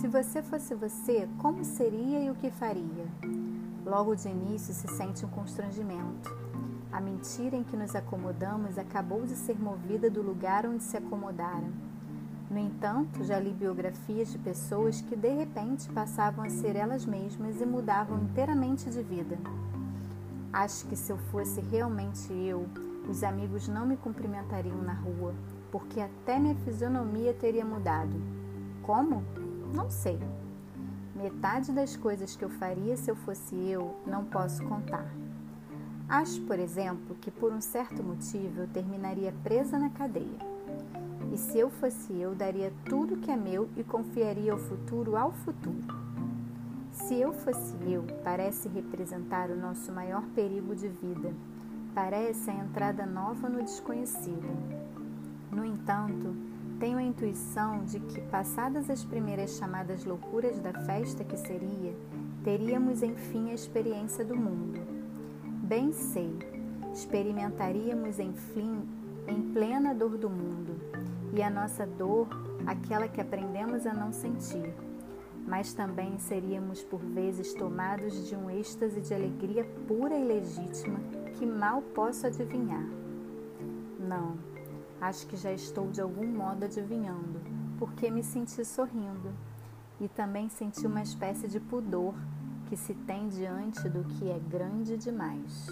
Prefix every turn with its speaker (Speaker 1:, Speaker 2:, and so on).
Speaker 1: Se você fosse você, como seria e o que faria? Logo de início se sente um constrangimento. A mentira em que nos acomodamos acabou de ser movida do lugar onde se acomodaram. No entanto, já li biografias de pessoas que de repente passavam a ser elas mesmas e mudavam inteiramente de vida. Acho que se eu fosse realmente eu, os amigos não me cumprimentariam na rua, porque até minha fisionomia teria mudado. Como? Não sei. Metade das coisas que eu faria se eu fosse eu, não posso contar. Acho, por exemplo, que por um certo motivo eu terminaria presa na cadeia. E se eu fosse eu, daria tudo que é meu e confiaria o futuro ao futuro. Se eu fosse eu, parece representar o nosso maior perigo de vida. Parece a entrada nova no desconhecido. No entanto, tenho a intuição de que, passadas as primeiras chamadas loucuras da festa que seria, teríamos enfim a experiência do mundo. Bem sei, experimentaríamos enfim em plena dor do mundo, e a nossa dor, aquela que aprendemos a não sentir. Mas também seríamos por vezes tomados de um êxtase de alegria pura e legítima que mal posso adivinhar. Não, Acho que já estou de algum modo adivinhando, porque me senti sorrindo e também senti uma espécie de pudor que se tem diante do que é grande demais.